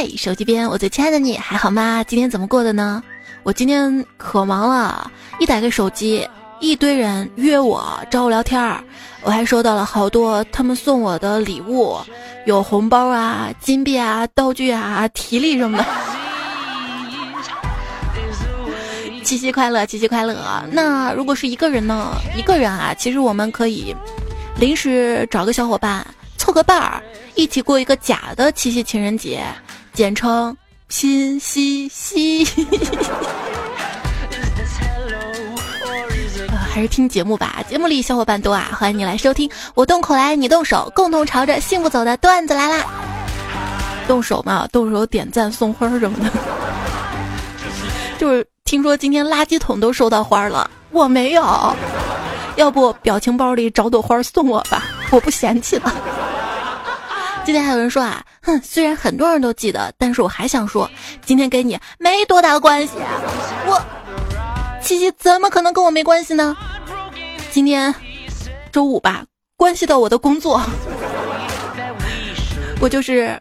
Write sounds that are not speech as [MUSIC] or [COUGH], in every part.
嗨，手机边我最亲爱的你还好吗？今天怎么过的呢？我今天可忙了，一打开手机，一堆人约我找我聊天儿，我还收到了好多他们送我的礼物，有红包啊、金币啊、道具啊、体力什么的。七夕快乐，七夕快乐！那如果是一个人呢？一个人啊，其实我们可以临时找个小伙伴凑个伴儿，一起过一个假的七夕情人节，简称拼夕夕。[LAUGHS] 还是听节目吧，节目里小伙伴多啊！欢迎你来收听，我动口来，你动手，共同朝着幸福走的段子来啦！动手嘛，动手点赞送花什么的，就是。听说今天垃圾桶都收到花了，我没有。要不表情包里找朵花送我吧，我不嫌弃了。今天还有人说啊，虽然很多人都记得，但是我还想说，今天跟你没多大关系。我七夕怎么可能跟我没关系呢？今天周五吧，关系到我的工作。我就是。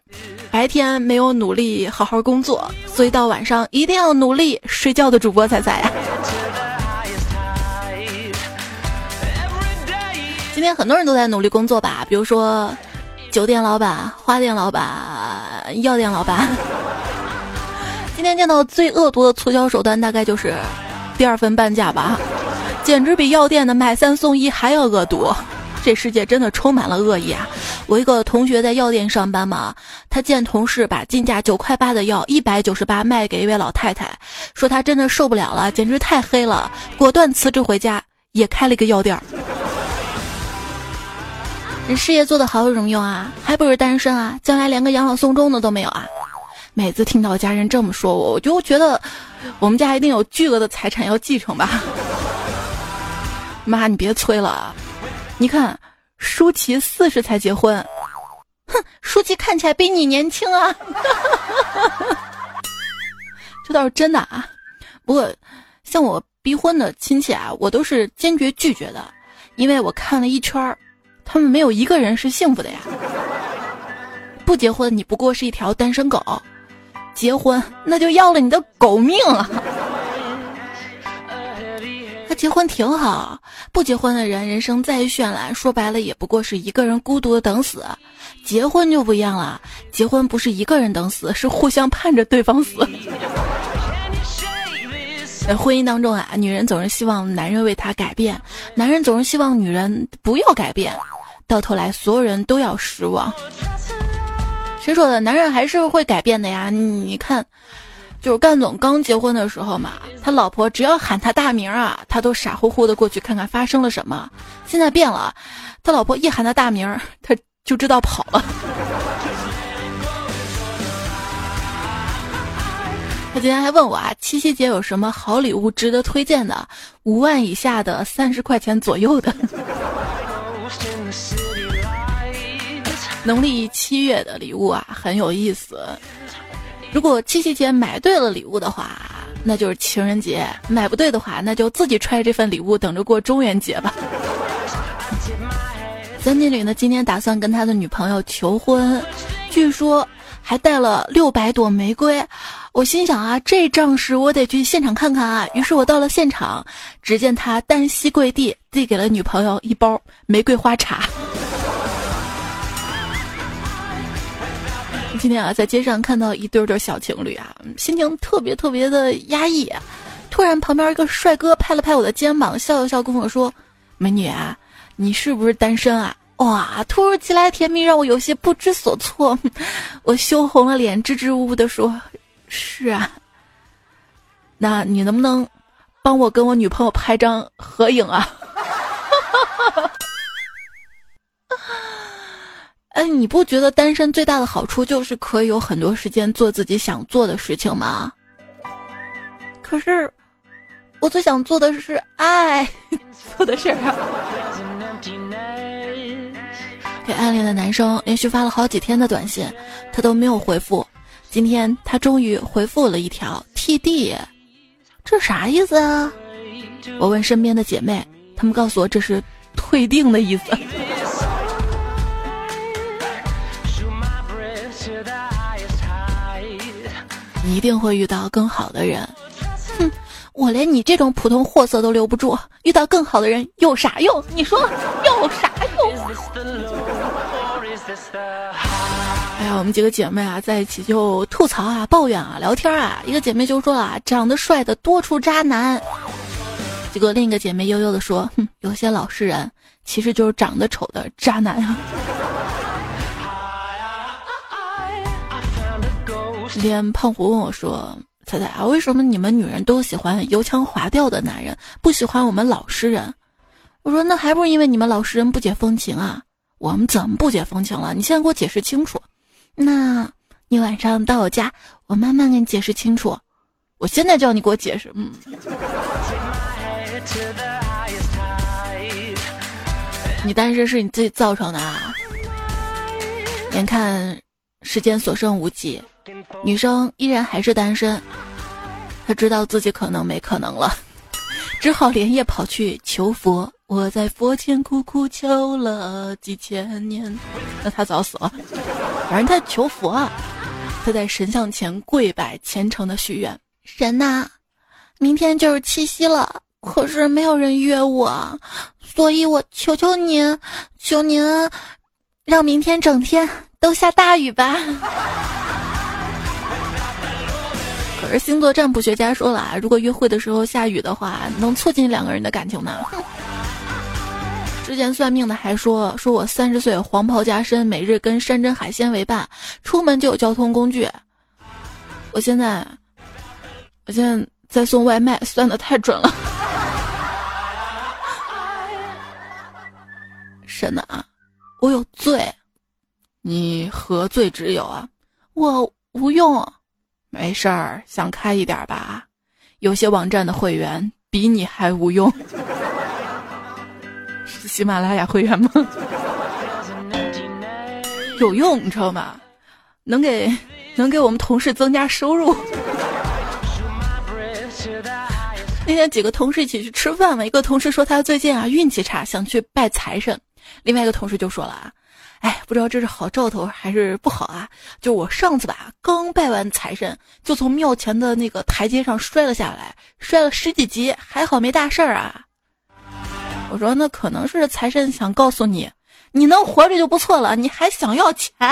白天没有努力好好工作，所以到晚上一定要努力睡觉的主播彩彩呀。今天很多人都在努力工作吧，比如说酒店老板、花店老板、药店老板。[LAUGHS] 今天见到最恶毒的促销手段，大概就是第二份半价吧，简直比药店的买三送一还要恶毒。这世界真的充满了恶意啊！我一个同学在药店上班嘛，他见同事把进价九块八的药一百九十八卖给一位老太太，说他真的受不了了，简直太黑了，果断辞职回家，也开了一个药店。这事业做得好有什么用啊？还不是单身啊？将来连个养老送终的都没有啊！每次听到家人这么说我，我就觉得我们家一定有巨额的财产要继承吧。[LAUGHS] 妈，你别催了啊。你看，舒淇四十才结婚，哼，舒淇看起来比你年轻啊，[LAUGHS] 这倒是真的啊。不过，像我逼婚的亲戚啊，我都是坚决拒绝的，因为我看了一圈儿，他们没有一个人是幸福的呀。不结婚，你不过是一条单身狗；结婚，那就要了你的狗命啊。结婚挺好，不结婚的人人生再绚烂，说白了也不过是一个人孤独的等死。结婚就不一样了，结婚不是一个人等死，是互相盼着对方死。在婚姻当中啊，女人总是希望男人为她改变，男人总是希望女人不要改变，到头来所有人都要失望。谁说的？男人还是会改变的呀！你看。就是干总刚结婚的时候嘛，他老婆只要喊他大名啊，他都傻乎乎的过去看看发生了什么。现在变了，他老婆一喊他大名，他就知道跑了。他今天还问我啊，七夕节有什么好礼物值得推荐的？五万以下的，三十块钱左右的。农历七月的礼物啊，很有意思。如果七夕节买对了礼物的话，那就是情人节；买不对的话，那就自己揣这份礼物等着过中元节吧。[LAUGHS] 三金女呢，今天打算跟他的女朋友求婚，据说还带了六百朵玫瑰。我心想啊，这仗势我得去现场看看啊。于是我到了现场，只见他单膝跪地，递给了女朋友一包玫瑰花茶。今天啊，在街上看到一对对小情侣啊，心情特别特别的压抑。突然，旁边一个帅哥拍了拍我的肩膀，笑了笑跟我说：“美女啊，你是不是单身啊？”哇，突如其来甜蜜让我有些不知所措。[LAUGHS] 我羞红了脸，支支吾吾的说：“是啊。”那你能不能帮我跟我女朋友拍张合影啊？哎，你不觉得单身最大的好处就是可以有很多时间做自己想做的事情吗？可是，我最想做的是爱 [LAUGHS] 做的事儿。给暗恋的男生连续发了好几天的短信，他都没有回复。今天他终于回复了一条 “TD”，这啥意思啊？我问身边的姐妹，她们告诉我这是退订的意思。你一定会遇到更好的人。哼，我连你这种普通货色都留不住，遇到更好的人有啥用？你说有啥用？哎呀，我们几个姐妹啊，在一起就吐槽啊、抱怨啊、聊天啊。一个姐妹就说了：“长得帅的多出渣男。”结果另一个姐妹悠悠的说：“哼，有些老实人其实就是长得丑的渣男啊。”今天胖虎问我说：“彩彩啊，为什么你们女人都喜欢油腔滑调的男人，不喜欢我们老实人？”我说：“那还不是因为你们老实人不解风情啊？我们怎么不解风情了？你现在给我解释清楚。那你晚上到我家，我慢慢给你解释清楚。我现在叫你给我解释，嗯。”你单身是你自己造成的啊！眼看时间所剩无几，女生依然还是单身。她知道自己可能没可能了，只好连夜跑去求佛。我在佛前苦苦求了几千年，那他早死了。反正他求佛啊，他在神像前跪拜，虔诚的许愿：神呐，明天就是七夕了。可是没有人约我，所以我求求您，求您，让明天整天都下大雨吧。而星座占卜学家说了啊，如果约会的时候下雨的话，能促进两个人的感情呢。之前算命的还说，说我三十岁黄袍加身，每日跟山珍海鲜为伴，出门就有交通工具。我现在，我现在在送外卖，算的太准了。神呐，我有罪，你何罪之有啊？我无用，没事儿，想开一点吧。有些网站的会员比你还无用，是 [LAUGHS] 喜马拉雅会员吗？有用，你知道吗？能给能给我们同事增加收入。那天几个同事一起去吃饭嘛，一个同事说他最近啊运气差，想去拜财神。另外一个同事就说了啊，哎，不知道这是好兆头还是不好啊？就我上次吧，刚拜完财神，就从庙前的那个台阶上摔了下来，摔了十几级，还好没大事儿啊。我说那可能是财神想告诉你，你能活着就不错了，你还想要钱？[LAUGHS]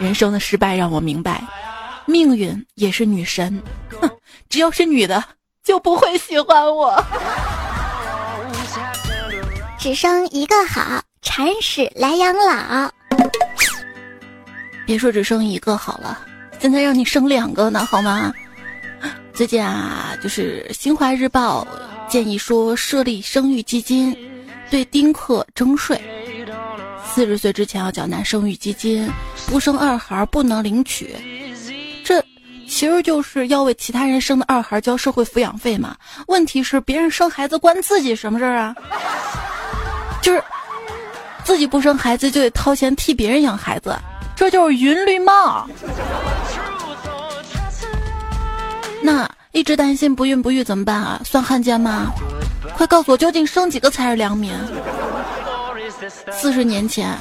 人生的失败让我明白，命运也是女神，哼，只要是女的就不会喜欢我。只生一个好，铲屎来养老。别说只生一个好了，现在让你生两个呢，好吗？最近啊，就是《新华日报》建议说设立生育基金，对丁克征税，四十岁之前要缴纳生育基金，不生二孩不能领取。这其实就是要为其他人生的二孩交社会抚养费嘛？问题是别人生孩子关自己什么事儿啊？就是自己不生孩子就得掏钱替别人养孩子，这就是云绿帽。那一直担心不孕不育怎么办啊？算汉奸吗？快告诉我，究竟生几个才是良民？四十年前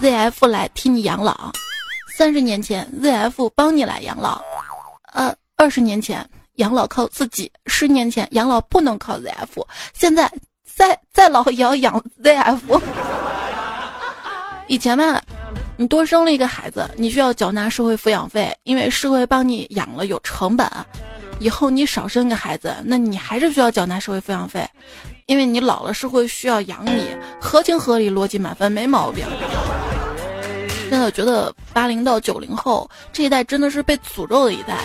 ，ZF 来替你养老；三十年前，ZF 帮你来养老；呃，二十年前养老靠自己；十年前养老不能靠 ZF；现在。再再老也要养 ZF。以前嘛，你多生了一个孩子，你需要缴纳社会抚养费，因为社会帮你养了有成本。以后你少生个孩子，那你还是需要缴纳社会抚养费，因为你老了，社会需要养你，合情合理，逻辑满分，没毛病。真的觉得八零到九零后这一代真的是被诅咒的一代，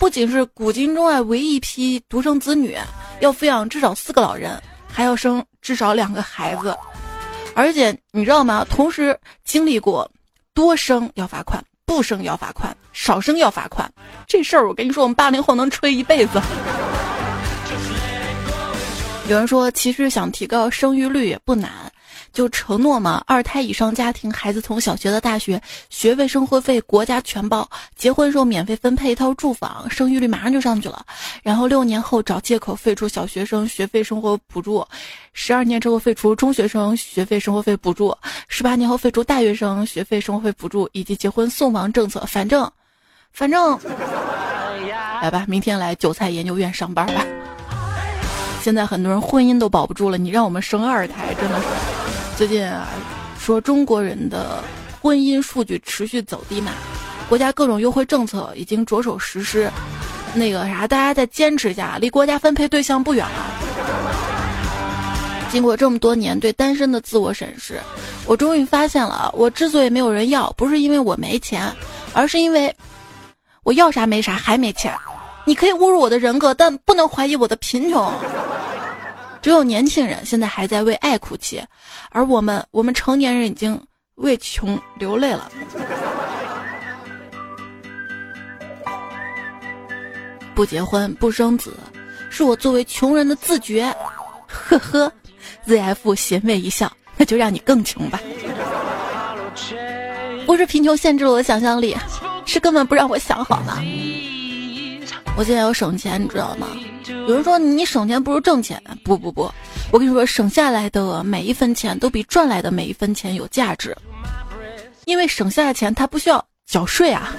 不仅是古今中外唯一一批独生子女，要抚养至少四个老人。还要生至少两个孩子，而且你知道吗？同时经历过多生要罚款，不生要罚款，少生要罚款。这事儿我跟你说，我们八零后能吹一辈子。有人说，其实想提高生育率也不难。就承诺嘛，二胎以上家庭孩子从小学到大学，学费生活费国家全包，结婚时候免费分配一套住房，生育率马上就上去了。然后六年后找借口废除小学生学费生活补助，十二年之后废除中学生学费生活费补助，十八年后废除大学生学费、生活费补助以及结婚送房政策。反正，反正，来吧，明天来韭菜研究院上班吧。现在很多人婚姻都保不住了，你让我们生二胎，真的是。最近啊，说中国人的婚姻数据持续走低嘛，国家各种优惠政策已经着手实施。那个啥，大家再坚持一下，离国家分配对象不远了。经过这么多年对单身的自我审视，我终于发现了，我之所以没有人要，不是因为我没钱，而是因为我要啥没啥，还没钱。你可以侮辱我的人格，但不能怀疑我的贫穷。只有年轻人现在还在为爱哭泣，而我们，我们成年人已经为穷流泪了。不结婚不生子，是我作为穷人的自觉。呵呵，ZF 邪魅一笑，那就让你更穷吧。不是贫穷限制了我的想象力，是根本不让我想好呢。我现在要省钱，你知道吗？有人说你省钱不如挣钱，不不不，我跟你说，省下来的每一分钱都比赚来的每一分钱有价值，因为省下的钱他不需要缴税啊。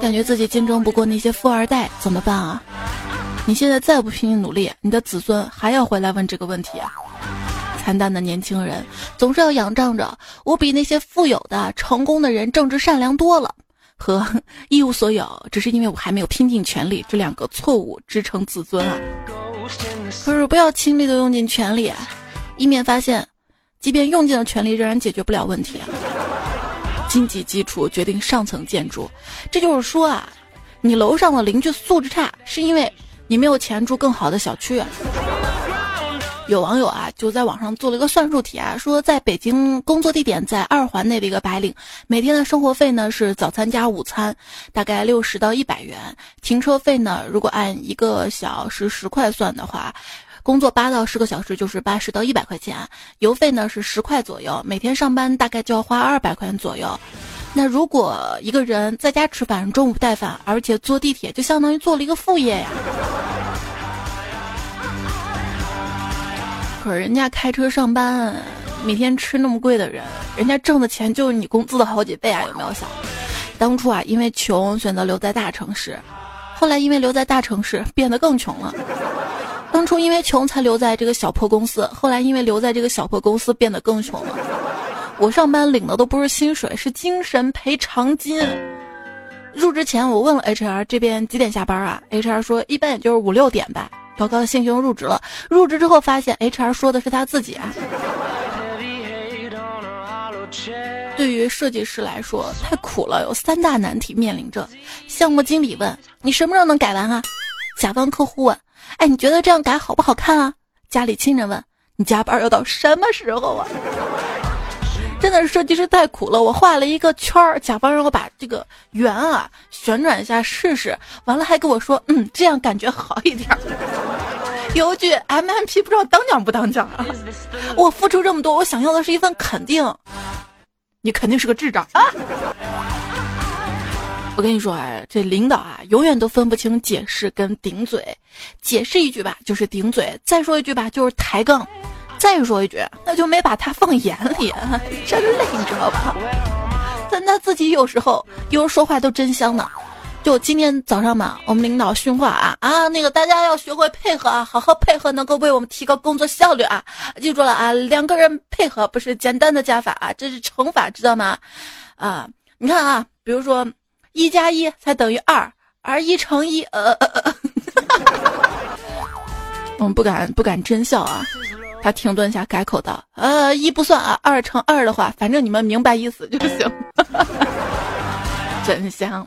感觉自己竞争不过那些富二代，怎么办啊？你现在再不拼命努力，你的子孙还要回来问这个问题啊！惨淡的年轻人总是要仰仗着我比那些富有的、成功的人正直善良多了，和一无所有只是因为我还没有拼尽全力这两个错误支撑自尊啊！可是不要轻易的用尽全力，以免发现，即便用尽了全力，仍然解决不了问题啊！经济基础决定上层建筑，这就是说啊，你楼上的邻居素质差，是因为你没有钱住更好的小区。有网友啊就在网上做了一个算术题啊，说在北京工作地点在二环内的一个白领，每天的生活费呢是早餐加午餐，大概六十到一百元，停车费呢如果按一个小时十块算的话。工作八到十个小时就是八十到一百块钱，油费呢是十块左右，每天上班大概就要花二百块钱左右。那如果一个人在家吃饭，中午不带饭，而且坐地铁，就相当于做了一个副业呀。可人家开车上班，每天吃那么贵的人，人家挣的钱就是你工资的好几倍啊！有没有想？当初啊，因为穷选择留在大城市，后来因为留在大城市变得更穷了。当初因为穷才留在这个小破公司，后来因为留在这个小破公司变得更穷了。我上班领的都不是薪水，是精神赔偿金。入职前我问了 HR 这边几点下班啊？HR 说一般也就是五六点吧。高高兴兴入职了。入职之后发现 HR 说的是他自己啊。对于设计师来说太苦了，有三大难题面临着。项目经理问你什么时候能改完啊？甲方客户问。哎，你觉得这样改好不好看啊？家里亲人问你加班要到什么时候啊？真的是设计师太苦了，我画了一个圈儿，甲方让我把这个圆啊旋转一下试试，完了还跟我说，嗯，这样感觉好一点。[LAUGHS] 有句 M M P 不知道当奖不当奖啊？我付出这么多，我想要的是一份肯定，你肯定是个智障啊！我跟你说啊，这领导啊，永远都分不清解释跟顶嘴。解释一句吧，就是顶嘴；再说一句吧，就是抬杠；再说一句，那就没把他放眼里，真累，你知道吧？但他自己有时候，有时候说话都真香呢。就今天早上嘛，我们领导训话啊啊，那个大家要学会配合啊，好好配合，能够为我们提高工作效率啊。记住了啊，两个人配合不是简单的加法啊，这是乘法，知道吗？啊，你看啊，比如说。一加一才等于二，而一乘一，呃，呃呃，我们，[LAUGHS] 不敢不敢真笑啊。他停顿下，改口道：“呃，一不算啊，二乘二的话，反正你们明白意思就行。[LAUGHS] ”真香。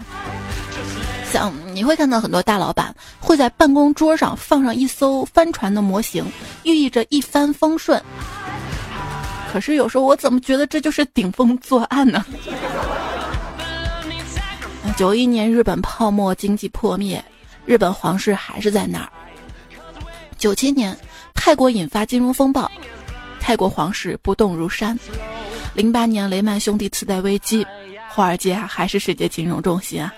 像你会看到很多大老板会在办公桌上放上一艘帆船的模型，寓意着一帆风顺。可是有时候我怎么觉得这就是顶风作案呢？[LAUGHS] 九一年日本泡沫经济破灭，日本皇室还是在那儿。九七年泰国引发金融风暴，泰国皇室不动如山。零八年雷曼兄弟次贷危机，华尔街还是世界金融中心啊。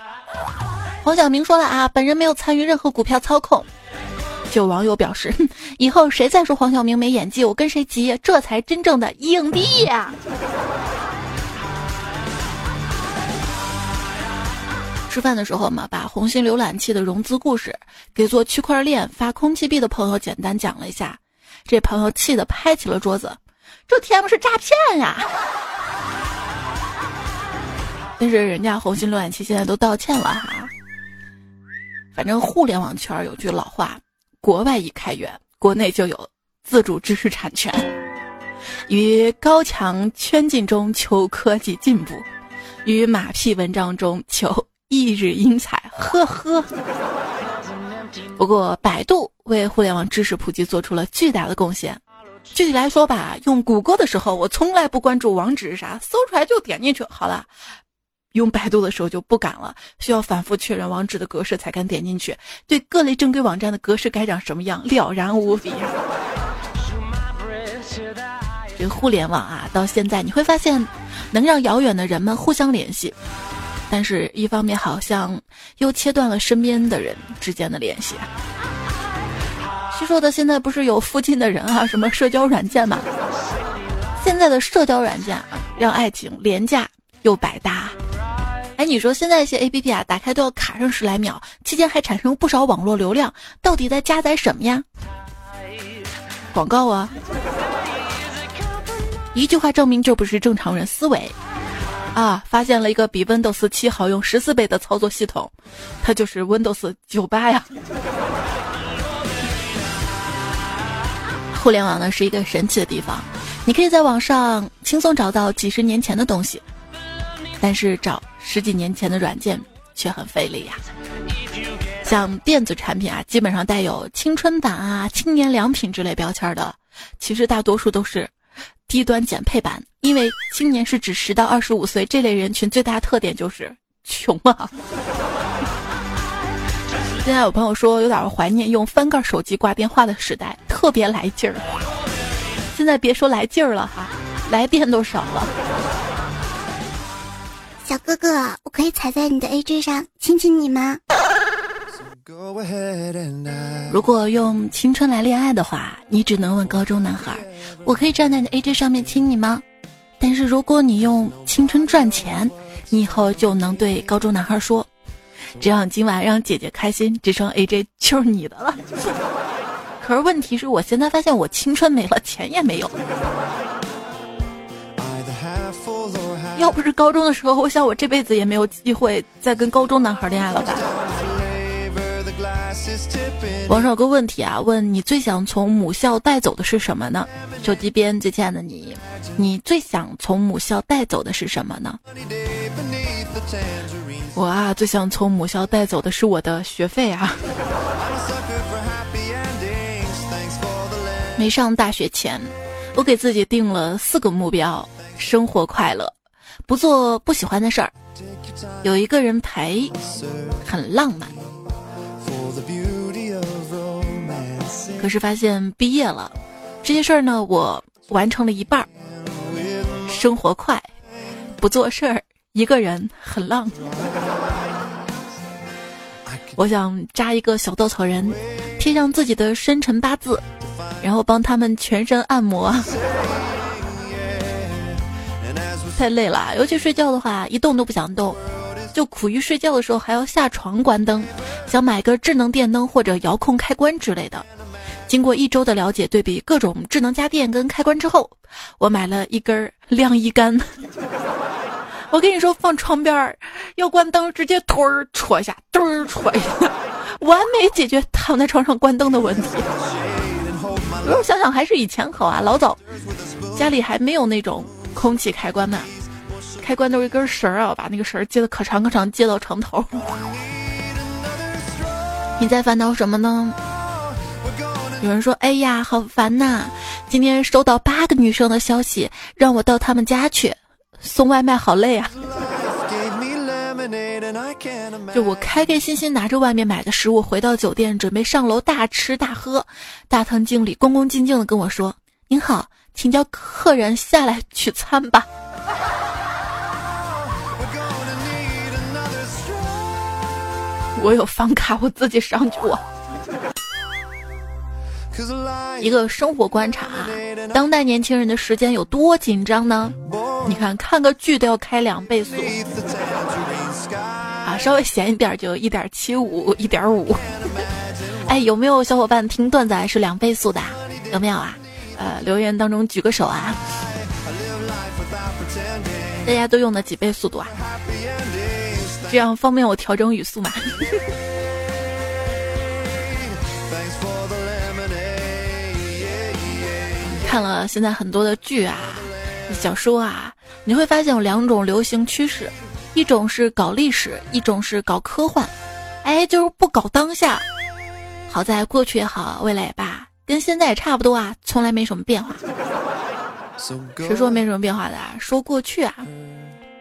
黄晓明说了啊，本人没有参与任何股票操控。就有网友表示，以后谁再说黄晓明没演技，我跟谁急，这才真正的影帝呀！吃饭的时候嘛，把红星浏览器的融资故事给做区块链发空气币的朋友简单讲了一下，这朋友气得拍起了桌子，这天不是诈骗呀！[LAUGHS] 但是人家红星浏览器现在都道歉了哈。反正互联网圈有句老话，国外已开源，国内就有自主知识产权。于高墙圈进中求科技进步，于马屁文章中求。一日英才，呵呵。不过，百度为互联网知识普及做出了巨大的贡献。具体来说吧，用谷歌的时候，我从来不关注网址是啥，搜出来就点进去好了。用百度的时候就不敢了，需要反复确认网址的格式才敢点进去。对各类正规网站的格式该长什么样了然无比。这互联网啊，到现在你会发现，能让遥远的人们互相联系。但是，一方面好像又切断了身边的人之间的联系。谁说的？现在不是有附近的人啊？什么社交软件嘛？现在的社交软件啊，让爱情廉价又百搭。哎，你说现在一些 A P P 啊，打开都要卡上十来秒，期间还产生不少网络流量，到底在加载什么呀？广告啊！一句话证明，这不是正常人思维。啊！发现了一个比 Windows 七好用十四倍的操作系统，它就是 Windows 九八呀。互联网呢是一个神奇的地方，你可以在网上轻松找到几十年前的东西，但是找十几年前的软件却很费力呀。像电子产品啊，基本上带有青春版啊、青年良品之类标签的，其实大多数都是。低端减配版，因为青年是指十到二十五岁这类人群，最大特点就是穷啊。[LAUGHS] 现在有朋友说有点怀念用翻盖手机挂电话的时代，特别来劲儿。现在别说来劲儿了哈，来电都少了。小哥哥，我可以踩在你的 AJ 上亲亲你吗？如果用青春来恋爱的话，你只能问高中男孩：“我可以站在你的 AJ 上面亲你吗？”但是如果你用青春赚钱，你以后就能对高中男孩说：“只要你今晚让姐姐开心，这双 AJ 就是你的了。[LAUGHS] ”可是问题是我现在发现我青春没了，钱也没有。要不是高中的时候，我想我这辈子也没有机会再跟高中男孩恋爱了吧。网上有个问题啊，问你最想从母校带走的是什么呢？手机边最亲爱的你，你最想从母校带走的是什么呢？我啊，最想从母校带走的是我的学费啊！[LAUGHS] 没上大学前，我给自己定了四个目标：生活快乐，不做不喜欢的事儿，有一个人陪，很浪漫。可是发现毕业了，这些事儿呢，我完成了一半儿。生活快，不做事儿，一个人很浪。我想扎一个小稻草人，贴上自己的生辰八字，然后帮他们全身按摩。太累了，尤其睡觉的话，一动都不想动。就苦于睡觉的时候还要下床关灯，想买个智能电灯或者遥控开关之类的。经过一周的了解对比各种智能家电跟开关之后，我买了一根晾衣杆。[LAUGHS] 我跟你说，放床边儿要关灯，直接推儿戳一下，墩儿戳一下，完美解决躺在床上关灯的问题。[LAUGHS] 我想想还是以前好啊，老早家里还没有那种空气开关呢。开关都是一根绳儿啊，把那个绳儿接的可长可长，接到床头。[LAUGHS] 你在烦恼什么呢？有人说：“哎呀，好烦呐！今天收到八个女生的消息，让我到他们家去送外卖，好累啊！” [LAUGHS] 就我开开心心拿着外面买的食物回到酒店，准备上楼大吃大喝。大堂经理恭恭敬敬的跟我说：“您好，请叫客人下来取餐吧。”我有房卡，我自己上去。我一个生活观察啊，当代年轻人的时间有多紧张呢？你看，看个剧都要开两倍速，啊，稍微闲一点就一点七五、一点五。哎，有没有小伙伴听段子还是两倍速的？有没有啊？呃，留言当中举个手啊！大家都用的几倍速度啊？这样方便我调整语速嘛？[LAUGHS] 看了现在很多的剧啊、小说啊，你会发现有两种流行趋势，一种是搞历史，一种是搞科幻。哎，就是不搞当下。好在过去也好，未来也罢，跟现在也差不多啊，从来没什么变化。[LAUGHS] 谁说没什么变化的？说过去啊。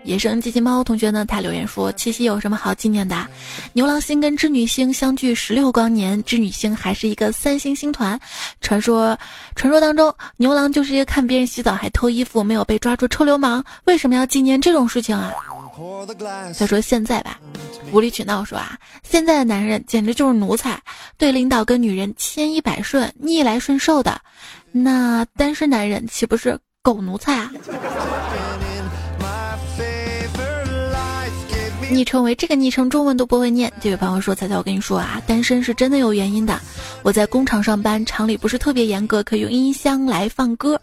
野生机器猫同学呢？他留言说：“七夕有什么好纪念的？牛郎星跟织女星相距十六光年，织女星还是一个三星星团。传说，传说当中，牛郎就是一个看别人洗澡还脱衣服，没有被抓住臭流氓。为什么要纪念这种事情啊？”再说现在吧，无理取闹说啊，现在的男人简直就是奴才，对领导跟女人千依百顺、逆来顺受的。那单身男人岂不是狗奴才啊？昵称为这个昵称中文都不会念。这位朋友说：“彩彩，我跟你说啊，单身是真的有原因的。我在工厂上班，厂里不是特别严格，可以用音箱来放歌。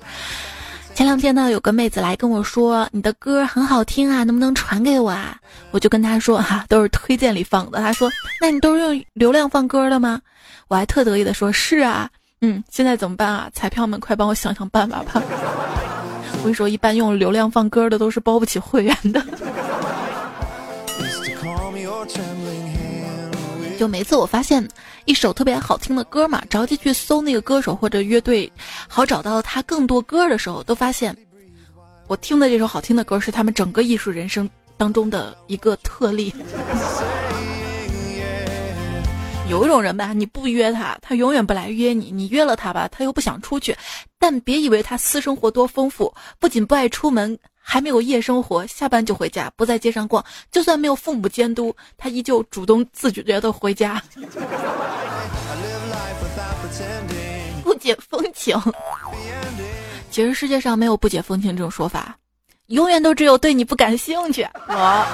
前两天呢，有个妹子来跟我说，你的歌很好听啊，能不能传给我啊？我就跟她说哈，都是推荐里放的。她说，那你都是用流量放歌的吗？我还特得意的说，是啊，嗯，现在怎么办啊？彩票们，快帮我想想办法吧。[LAUGHS] 我跟你说，一般用流量放歌的都是包不起会员的。”就每次我发现一首特别好听的歌嘛，着急去搜那个歌手或者乐队，好找到他更多歌的时候，都发现我听的这首好听的歌是他们整个艺术人生当中的一个特例。有一种人吧，你不约他，他永远不来约你；你约了他吧，他又不想出去。但别以为他私生活多丰富，不仅不爱出门。还没有夜生活，下班就回家，不在街上逛。就算没有父母监督，他依旧主动自觉的回家，[LAUGHS] 不解风情。其实世界上没有不解风情这种说法，永远都只有对你不感兴趣。我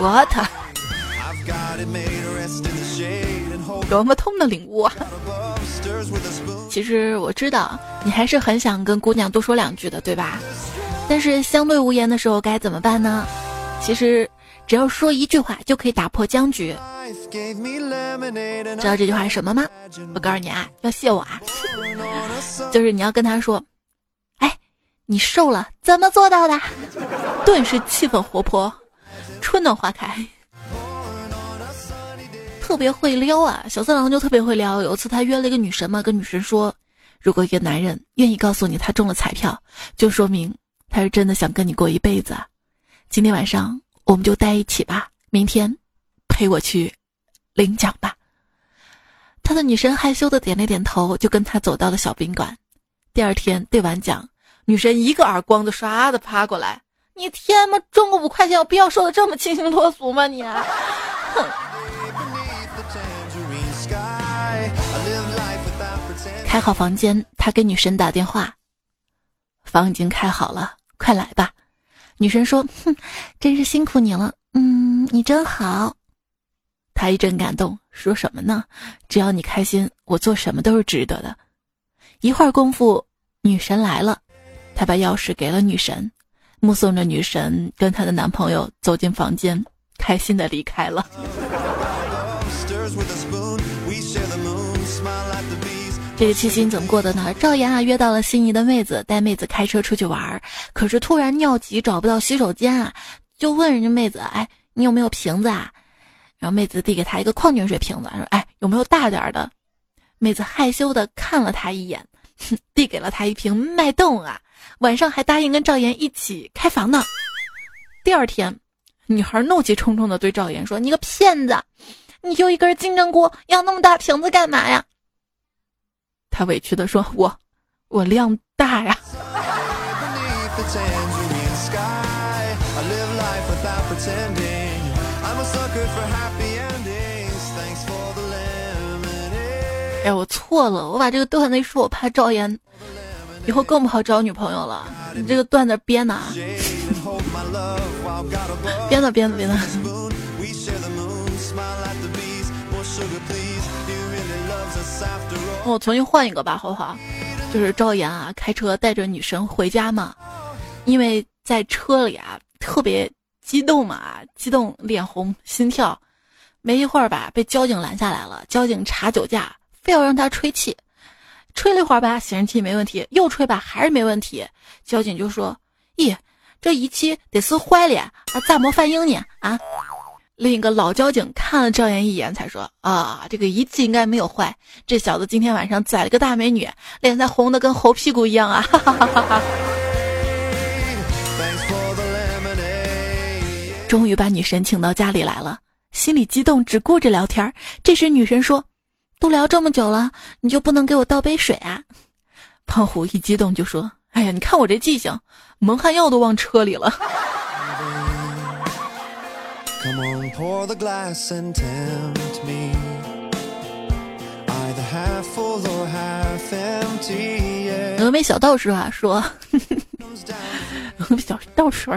，what？多么痛的领悟啊！其实我知道你还是很想跟姑娘多说两句的，对吧？但是相对无言的时候该怎么办呢？其实只要说一句话就可以打破僵局。知道这句话是什么吗？我告诉你啊，要谢我啊，就是你要跟他说：“哎，你瘦了，怎么做到的？”顿时气氛活泼，春暖花开，特别会撩啊！小色狼就特别会撩。有一次他约了一个女神嘛，跟女神说：“如果一个男人愿意告诉你他中了彩票，就说明。”他是真的想跟你过一辈子，今天晚上我们就待一起吧。明天陪我去领奖吧。他的女神害羞的点了点头，就跟他走到了小宾馆。第二天兑完奖，女神一个耳光子唰的趴过来：“你天吗？中个五块钱有必要说的这么清新脱俗吗？你！”哼。开好房间，他给女神打电话，房已经开好了。快来吧，女神说：“哼，真是辛苦你了。嗯，你真好。”他一阵感动，说什么呢？只要你开心，我做什么都是值得的。一会儿功夫，女神来了，他把钥匙给了女神，目送着女神跟她的男朋友走进房间，开心的离开了。这个七夕怎么过的呢？赵岩啊约到了心仪的妹子，带妹子开车出去玩，可是突然尿急找不到洗手间啊，就问人家妹子：“哎，你有没有瓶子啊？”然后妹子递给他一个矿泉水瓶子，说：“哎，有没有大点的？”妹子害羞的看了他一眼，递给了他一瓶脉动啊。晚上还答应跟赵岩一起开房呢。第二天，女孩怒气冲冲的对赵岩说：“你个骗子，你就一根金针菇，要那么大瓶子干嘛呀？”他委屈的说：“我，我量大呀。”哎，我错了，我把这个段子一说，我怕赵岩，以后更不好找女朋友了。你这个段子编的，编的编的编的。我重新换一个吧，好不好？就是赵岩啊，开车带着女神回家嘛，因为在车里啊特别激动嘛，激动脸红心跳。没一会儿吧，被交警拦下来了。交警查酒驾，非要让他吹气。吹了一会儿吧，显示器没问题，又吹吧，还是没问题。交警就说：“咦，这仪器得是坏了啊？咋没反应呢？啊？”另一个老交警看了赵岩一眼，才说：“啊，这个仪器应该没有坏。这小子今天晚上宰了个大美女，脸才红的跟猴屁股一样啊！”哈哈哈哈哈。终于把女神请到家里来了。心里激动，只顾着聊天这时女神说：“都聊这么久了，你就不能给我倒杯水啊？”胖虎一激动就说：“哎呀，你看我这记性，蒙汗药都忘车里了。”峨眉小道士啊说。[LAUGHS] 峨眉小道士，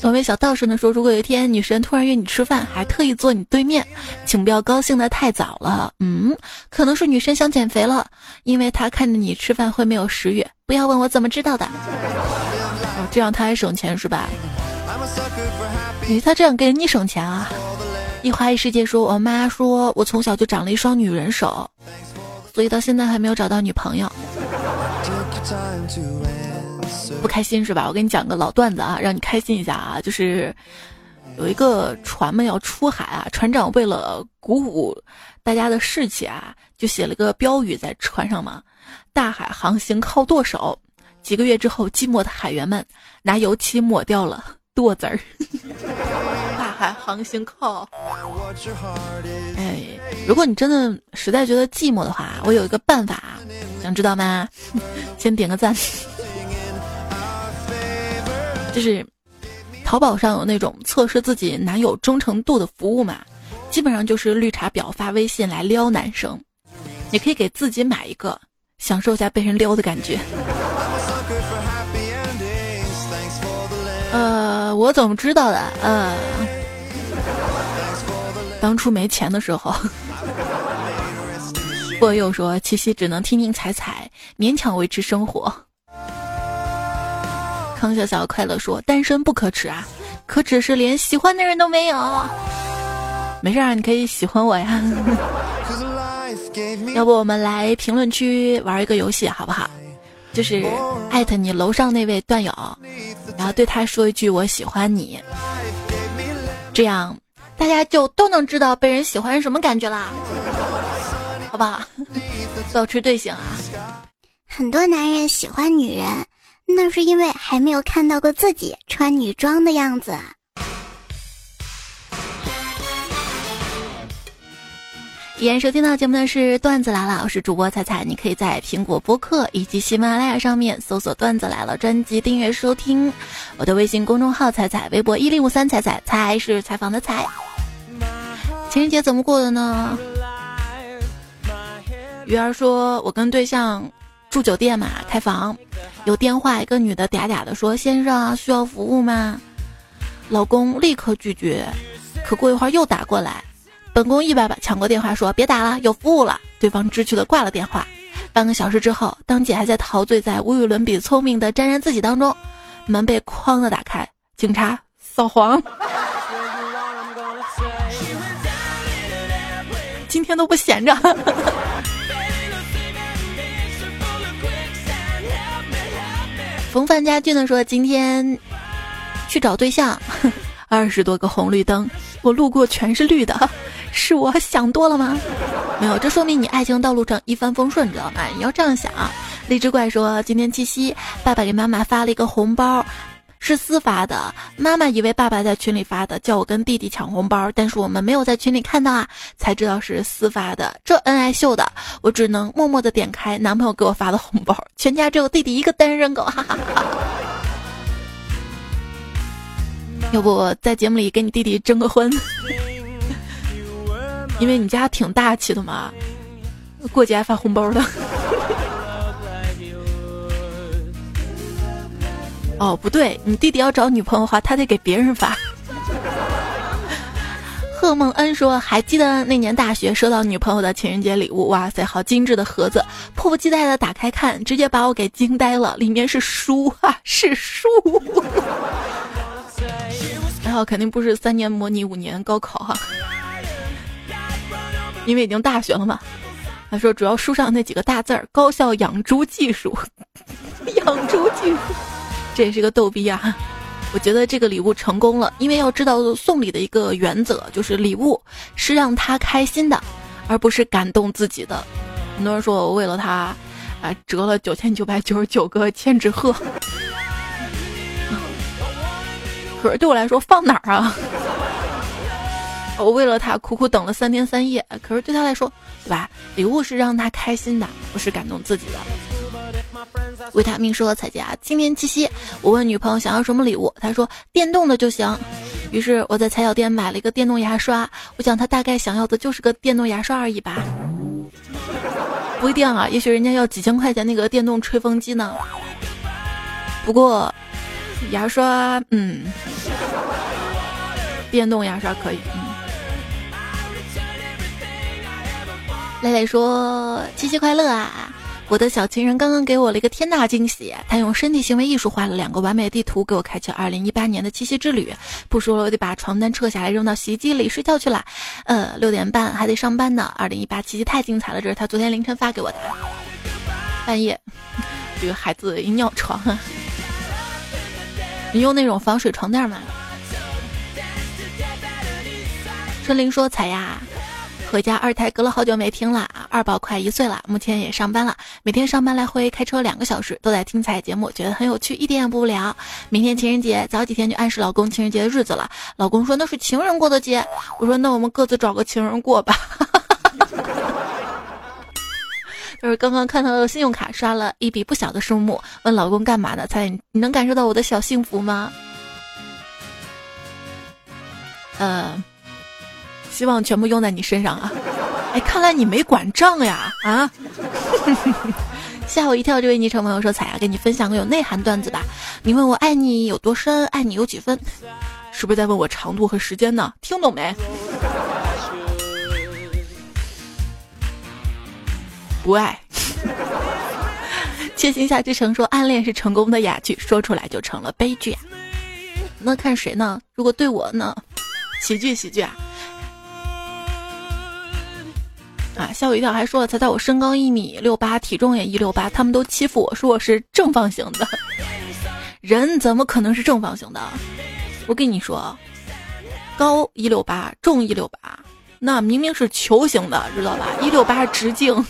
峨眉小道士呢说，如果有一天女神突然约你吃饭，还特意坐你对面，请不要高兴的太早了。嗯，可能是女神想减肥了，因为她看着你吃饭会没有食欲。不要问我怎么知道的。哦，这样她还省钱是吧？你他这样给你省钱啊？一花一世界说，我妈说我从小就长了一双女人手，所以到现在还没有找到女朋友。不开心是吧？我给你讲个老段子啊，让你开心一下啊。就是有一个船们要出海啊，船长为了鼓舞大家的士气啊，就写了个标语在船上嘛：“大海航行靠舵手。”几个月之后，寂寞的海员们拿油漆抹掉了“舵”字儿。[LAUGHS] 大海航行靠……哎，如果你真的实在觉得寂寞的话，我有一个办法，想知道吗？[LAUGHS] 先点个赞。就是淘宝上有那种测试自己男友忠诚度的服务嘛，基本上就是绿茶婊发微信来撩男生，你可以给自己买一个，享受一下被人撩的感觉。[LAUGHS] 呃，我怎么知道的？呃，当初没钱的时候，[LAUGHS] 我又说七夕只能听听彩彩，勉强维持生活。康小小快乐说：“单身不可耻啊，可耻是连喜欢的人都没有。没事啊，你可以喜欢我呀。[LAUGHS] 要不我们来评论区玩一个游戏好不好？就是艾特你楼上那位段友，然后对他说一句‘我喜欢你’，这样大家就都能知道被人喜欢是什么感觉啦，好不好？保持队形啊！很多男人喜欢女人。”那是因为还没有看到过自己穿女装的样子。依然收听到节目的是段子来了，我是主播彩彩，你可以在苹果播客以及喜马拉雅上面搜索“段子来了”专辑订阅收听。我的微信公众号彩彩，微博一零五三彩彩，彩是采访的彩。情人节怎么过的呢？鱼儿说：“我跟对象。”住酒店嘛，开房，有电话，一个女的嗲嗲的说：“先生需要服务吗？”老公立刻拒绝，可过一会儿又打过来，本宫一把把抢过电话说：“别打了，有服务了。”对方知趣的挂了电话。半个小时之后，当姐还在陶醉在无与伦比聪明的沾沾自喜当中，门被哐的打开，警察扫黄，今天都不闲着。冯范家俊的说：“今天去找对象，二十多个红绿灯，我路过全是绿的，是我想多了吗？没有，这说明你爱情道路上一帆风顺，知道吗？你要这样想。”荔枝怪说：“今天七夕，爸爸给妈妈发了一个红包。”是私发的，妈妈以为爸爸在群里发的，叫我跟弟弟抢红包，但是我们没有在群里看到啊，才知道是私发的，这恩爱秀的，我只能默默的点开男朋友给我发的红包，全家只有弟弟一个单身狗，哈哈哈。要不在节目里给你弟弟征个婚，[LAUGHS] 因为你家挺大气的嘛，过节还发红包的。哦，不对，你弟弟要找女朋友的话，他得给别人发。贺梦恩说：“还记得那年大学收到女朋友的情人节礼物，哇塞，好精致的盒子，迫不及待的打开看，直接把我给惊呆了，里面是书啊，是书。还好肯定不是三年模拟五年高考哈，因为已经大学了嘛。他说主要书上那几个大字儿：高效养猪技术，养猪技术。”这也是个逗逼啊！我觉得这个礼物成功了，因为要知道送礼的一个原则，就是礼物是让他开心的，而不是感动自己的。很多人说我为了他，啊，折了九千九百九十九个千纸鹤，可是对我来说放哪儿啊？[LAUGHS] 我为了他苦苦等了三天三夜，可是对他来说，对吧？礼物是让他开心的，不是感动自己的。维他命说：“彩姐啊，今年七夕，我问女朋友想要什么礼物，她说电动的就行。于是我在彩小店买了一个电动牙刷，我想她大概想要的就是个电动牙刷而已吧。不一定啊，也许人家要几千块钱那个电动吹风机呢。不过牙刷，嗯，电动牙刷可以。嗯。磊磊说：七夕快乐啊！”我的小情人刚刚给我了一个天大惊喜，他用身体行为艺术画了两个完美地图，给我开启了2018年的七夕之旅。不说了，我得把床单撤下来扔到洗衣机里睡觉去了。呃，六点半还得上班呢。2018七夕太精彩了，这是他昨天凌晨发给我的。半夜，这个孩子一尿床，你用那种防水床垫吗？春玲说：“彩呀。”回家二胎隔了好久没听了，二宝快一岁了，目前也上班了，每天上班来回开车两个小时，都在听彩节目，觉得很有趣，一点也不无聊。明天情人节，早几天就暗示老公情人节的日子了。老公说那是情人过的节，我说那我们各自找个情人过吧。就是刚刚看到的信用卡刷了一笔不小的数目，问老公干嘛的？猜你能感受到我的小幸福吗？嗯。希望全部用在你身上啊！哎，看来你没管账呀！啊，[LAUGHS] 吓我一跳！这位昵称朋友说：“彩啊，给你分享个有内涵段子吧。你问我爱你有多深，爱你有几分，是不是在问我长度和时间呢？听懂没？不爱。[LAUGHS] 切心下之城说：暗恋是成功的哑剧，说出来就成了悲剧啊！那看谁呢？如果对我呢？喜剧，喜剧啊！”啊！吓我一跳，还说了，才在我身高一米六八，体重也一六八，他们都欺负我说我是正方形的人，怎么可能是正方形的？我跟你说，高一六八，重一六八，那明明是球形的，知道吧？一六八直径。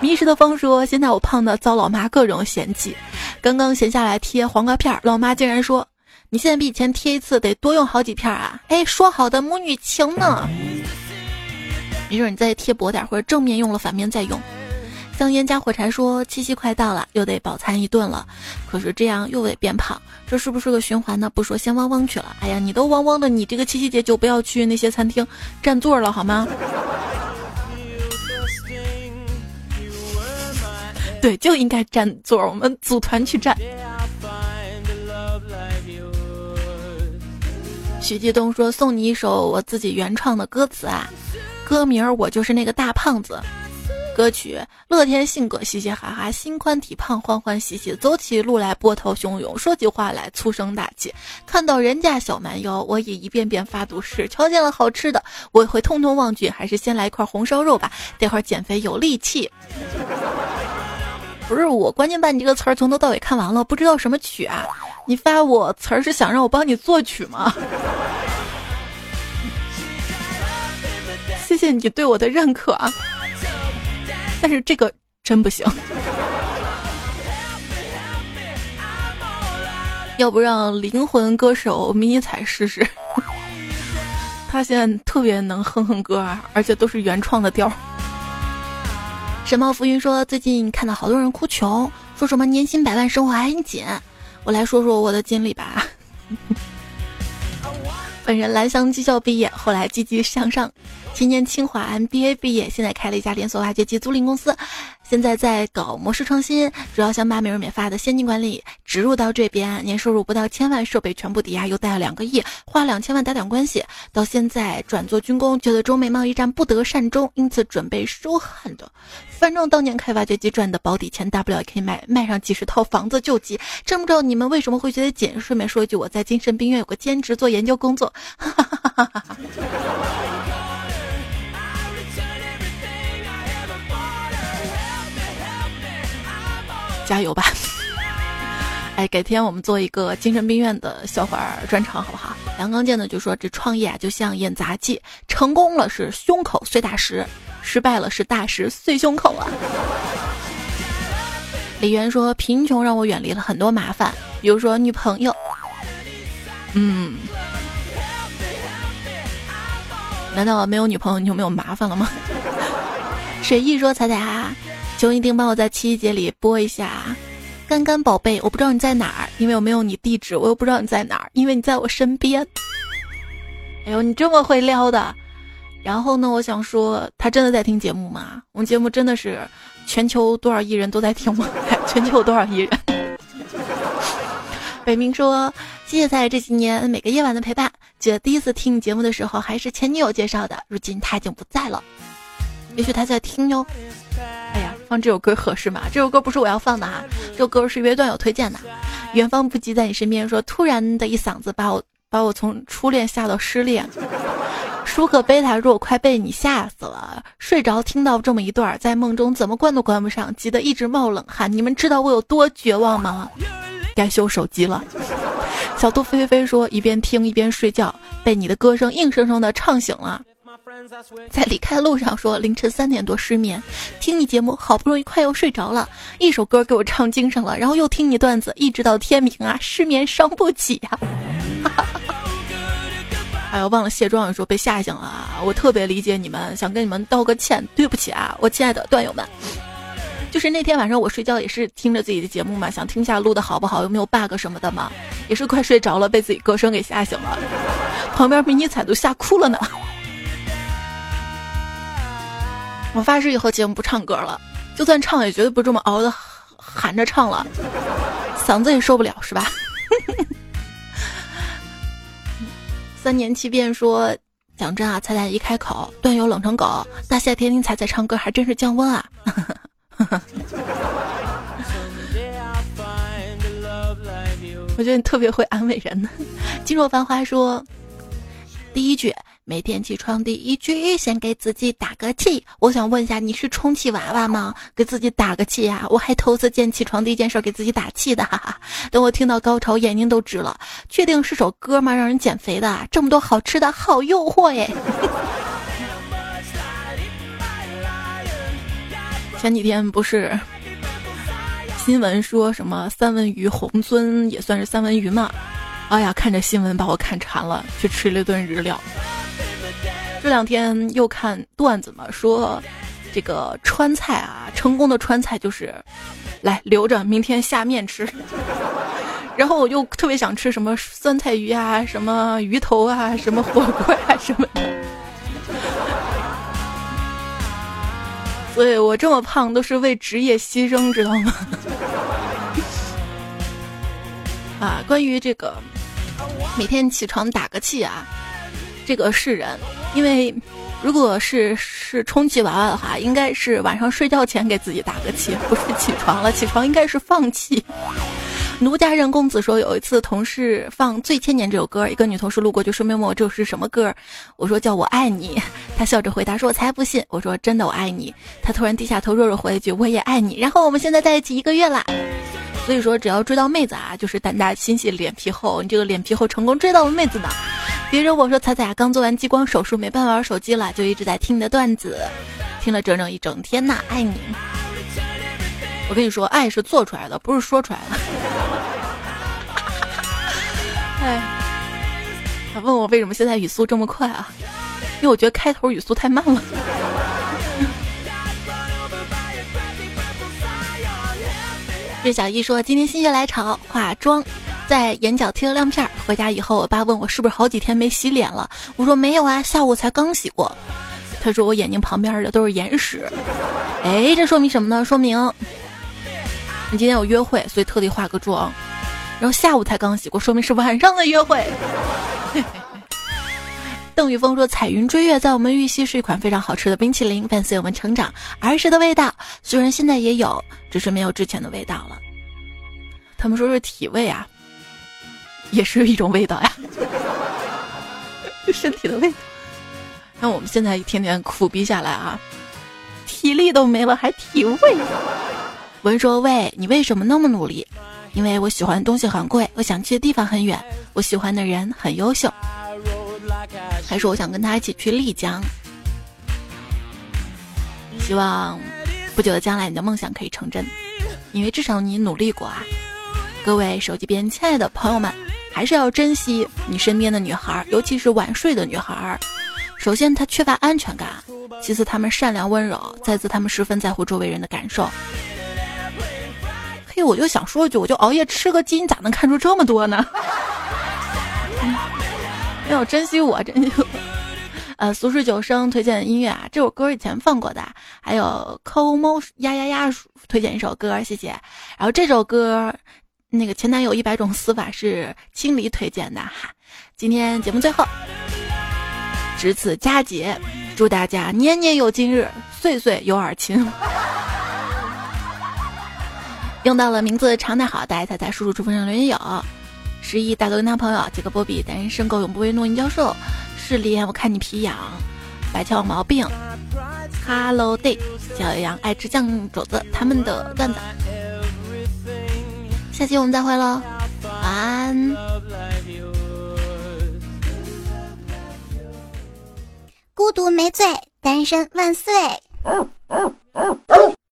迷失的风说，现在我胖的遭老妈各种嫌弃，刚刚闲下来贴黄瓜片，老妈竟然说。你现在比以前贴一次得多用好几片啊！哎，说好的母女情呢？没准你再贴薄点，或者正面用了，反面再用。香烟加火柴说：七夕快到了，又得饱餐一顿了，可是这样又得变胖，这是不是个循环呢？不说，先汪汪去了。哎呀，你都汪汪的，你这个七夕节就不要去那些餐厅占座了，好吗？对，就应该占座，我们组团去占。徐继东说：“送你一首我自己原创的歌词啊，歌名儿我就是那个大胖子，歌曲乐天性格嘻嘻哈哈，心宽体胖欢欢喜喜，走起路来波涛汹涌，说起话来粗声大气。看到人家小蛮腰，我也一遍遍发毒誓。瞧见了好吃的，我会通通忘记。还是先来一块红烧肉吧，待会儿减肥有力气。不是我，关键把你这个词儿从头到尾看完了，不知道什么曲啊。”你发我词儿是想让我帮你作曲吗？谢谢你对我的认可啊，但是这个真不行。要不让灵魂歌手迷彩试试？[LAUGHS] 他现在特别能哼哼歌啊，而且都是原创的调。神猫浮云说，最近看到好多人哭穷，说什么年薪百万生活还很紧。我来说说我的经历吧。[LAUGHS] 本人蓝翔技校毕业，后来积极向上。今年清华 MBA 毕业，现在开了一家连锁挖掘机租赁公司，现在在搞模式创新，主要想把美容美发的先进管理植入到这边。年收入不到千万，设备全部抵押，又贷了两个亿，花两千万打点关系。到现在转做军工，觉得中美贸易战不得善终，因此准备收汉的。反正当年开挖掘机赚的保底钱，大不了也可以卖卖上几十套房子救急。真不知道你们为什么会觉得紧？顺便说一句，我在精神病院有个兼职做研究工作。哈哈哈哈哈哈加油吧！[LAUGHS] 哎，改天我们做一个精神病院的笑话专场，好不好？杨刚健呢就说：“这创业啊，就像演杂技，成功了是胸口碎大石，失败了是大石碎胸口啊。[LAUGHS] ”李媛说：“贫穷让我远离了很多麻烦，比如说女朋友。”嗯，难道没有女朋友你就没有麻烦了吗？[LAUGHS] 水意说：“彩彩啊。”求一定帮我在七夕节里播一下，干干宝贝，我不知道你在哪儿，因为我没有你地址，我又不知道你在哪儿，因为你在我身边。哎呦，你这么会撩的！然后呢，我想说，他真的在听节目吗？我们节目真的是全球多少亿人都在听吗？[LAUGHS] 全球有多少亿人？[LAUGHS] 北明说，谢谢在这几年每个夜晚的陪伴。记得第一次听你节目的时候，还是前女友介绍的，如今他已经不在了，也许他在听哟。哎呀，放这首歌合适吗？这首歌不是我要放的哈，这首歌是约段友推荐的。远方不及在你身边，说突然的一嗓子把我把我从初恋吓到失恋。舒克贝塔说我快被你吓死了，睡着听到这么一段，在梦中怎么关都关不上，急得一直冒冷汗。你们知道我有多绝望吗？该修手机了。小兔飞飞飞说一边听一边睡觉，被你的歌声硬生生的唱醒了。在离开的路上说凌晨三点多失眠，听你节目好不容易快要睡着了，一首歌给我唱精神了，然后又听你段子，一直到天明啊，失眠伤不起呀。[LAUGHS] 哎呦，忘了卸妆的时候被吓醒了啊，我特别理解你们，想跟你们道个歉，对不起啊，我亲爱的段友们。就是那天晚上我睡觉也是听着自己的节目嘛，想听下录的好不好，有没有 bug 什么的嘛，也是快睡着了，被自己歌声给吓醒了，[LAUGHS] 旁边迷你彩都吓哭了呢。我发誓以后节目不唱歌了，就算唱也绝对不这么熬的喊着唱了，嗓子也受不了是吧？[LAUGHS] 三年七变说，讲真啊，彩彩一开口，段友冷成狗，大夏天听彩彩唱歌还真是降温啊！[LAUGHS] 我觉得你特别会安慰人呢。金若繁花说，第一句。每天起床第一句，先给自己打个气。我想问一下，你是充气娃娃吗？给自己打个气啊！我还头次见起床第一件事给自己打气的，哈哈。等我听到高潮，眼睛都直了。确定是首歌吗？让人减肥的？这么多好吃的，好诱惑耶！[LAUGHS] 前几天不是新闻说什么三文鱼红尊也算是三文鱼吗？哎呀，看着新闻把我看馋了，去吃了顿日料。这两天又看段子嘛，说这个川菜啊，成功的川菜就是来留着明天下面吃。[LAUGHS] 然后我又特别想吃什么酸菜鱼啊，什么鱼头啊，什么火锅啊什么的。所以我这么胖都是为职业牺牲，知道吗？[LAUGHS] 啊，关于这个每天起床打个气啊。这个是人，因为如果是是充气娃娃的话，应该是晚上睡觉前给自己打个气，不是起床了。起床应该是放气。奴家人公子说，有一次同事放《醉千年》这首歌，一个女同事路过就顺便问我这是什么歌，我说叫我爱你，他笑着回答说我才不信，我说真的我爱你，他突然低下头弱弱回一句我也爱你，然后我们现在在一起一个月啦。所以说，只要追到妹子啊，就是胆大心细、脸皮厚。你这个脸皮厚，成功追到了妹子呢。[LAUGHS] 别人我说彩彩啊，刚做完激光手术，没办法玩手机了，就一直在听你的段子，听了整整一整天呐，爱你。我跟你说，爱是做出来的，不是说出来的。哎，他问我为什么现在语速这么快啊？因为我觉得开头语速太慢了。[LAUGHS] 这小一说：“今天心血来潮化妆，在眼角贴了亮片。回家以后，我爸问我是不是好几天没洗脸了，我说没有啊，下午才刚洗过。他说我眼睛旁边的都是眼屎。哎，这说明什么呢？说明你今天有约会，所以特地化个妆，然后下午才刚洗过，说明是晚上的约会。[LAUGHS] 邓宇峰说：“彩云追月在我们玉溪是一款非常好吃的冰淇淋，伴随我们成长儿时的味道。虽然现在也有，只是没有之前的味道了。他们说是体味啊，也是一种味道呀，身体的味道。那我们现在一天天苦逼下来啊，体力都没了，还体味。”文说：“喂，你为什么那么努力？因为我喜欢的东西很贵，我想去的地方很远，我喜欢的人很优秀。”还是我想跟他一起去丽江，希望不久的将来你的梦想可以成真，因为至少你努力过啊！各位手机边亲爱的朋友们，还是要珍惜你身边的女孩，尤其是晚睡的女孩。首先，她缺乏安全感；其次，她们善良温柔；再次，她们十分在乎周围人的感受。嘿，我就想说一句，我就熬夜吃个鸡，你咋能看出这么多呢？[LAUGHS] 要珍惜我，珍惜我。[LAUGHS] 呃，俗世九生推荐的音乐啊，这首歌以前放过的。还有抠猫呀呀呀推荐一首歌，谢谢。然后这首歌，那个前男友一百种死法是青离推荐的哈。今天节目最后，值此佳节，祝大家年年有今日，岁岁有耳亲。用到了名字常的好，大家猜猜叔叔出分上留言有。十一大哥跟他朋友，杰克波比单身狗永不为诺因教授，势利眼我看你皮痒，白翘毛病，Hello Day 小羊爱吃酱肘子，他们的段子，下期我们再会喽，晚安。孤独没罪，单身万岁。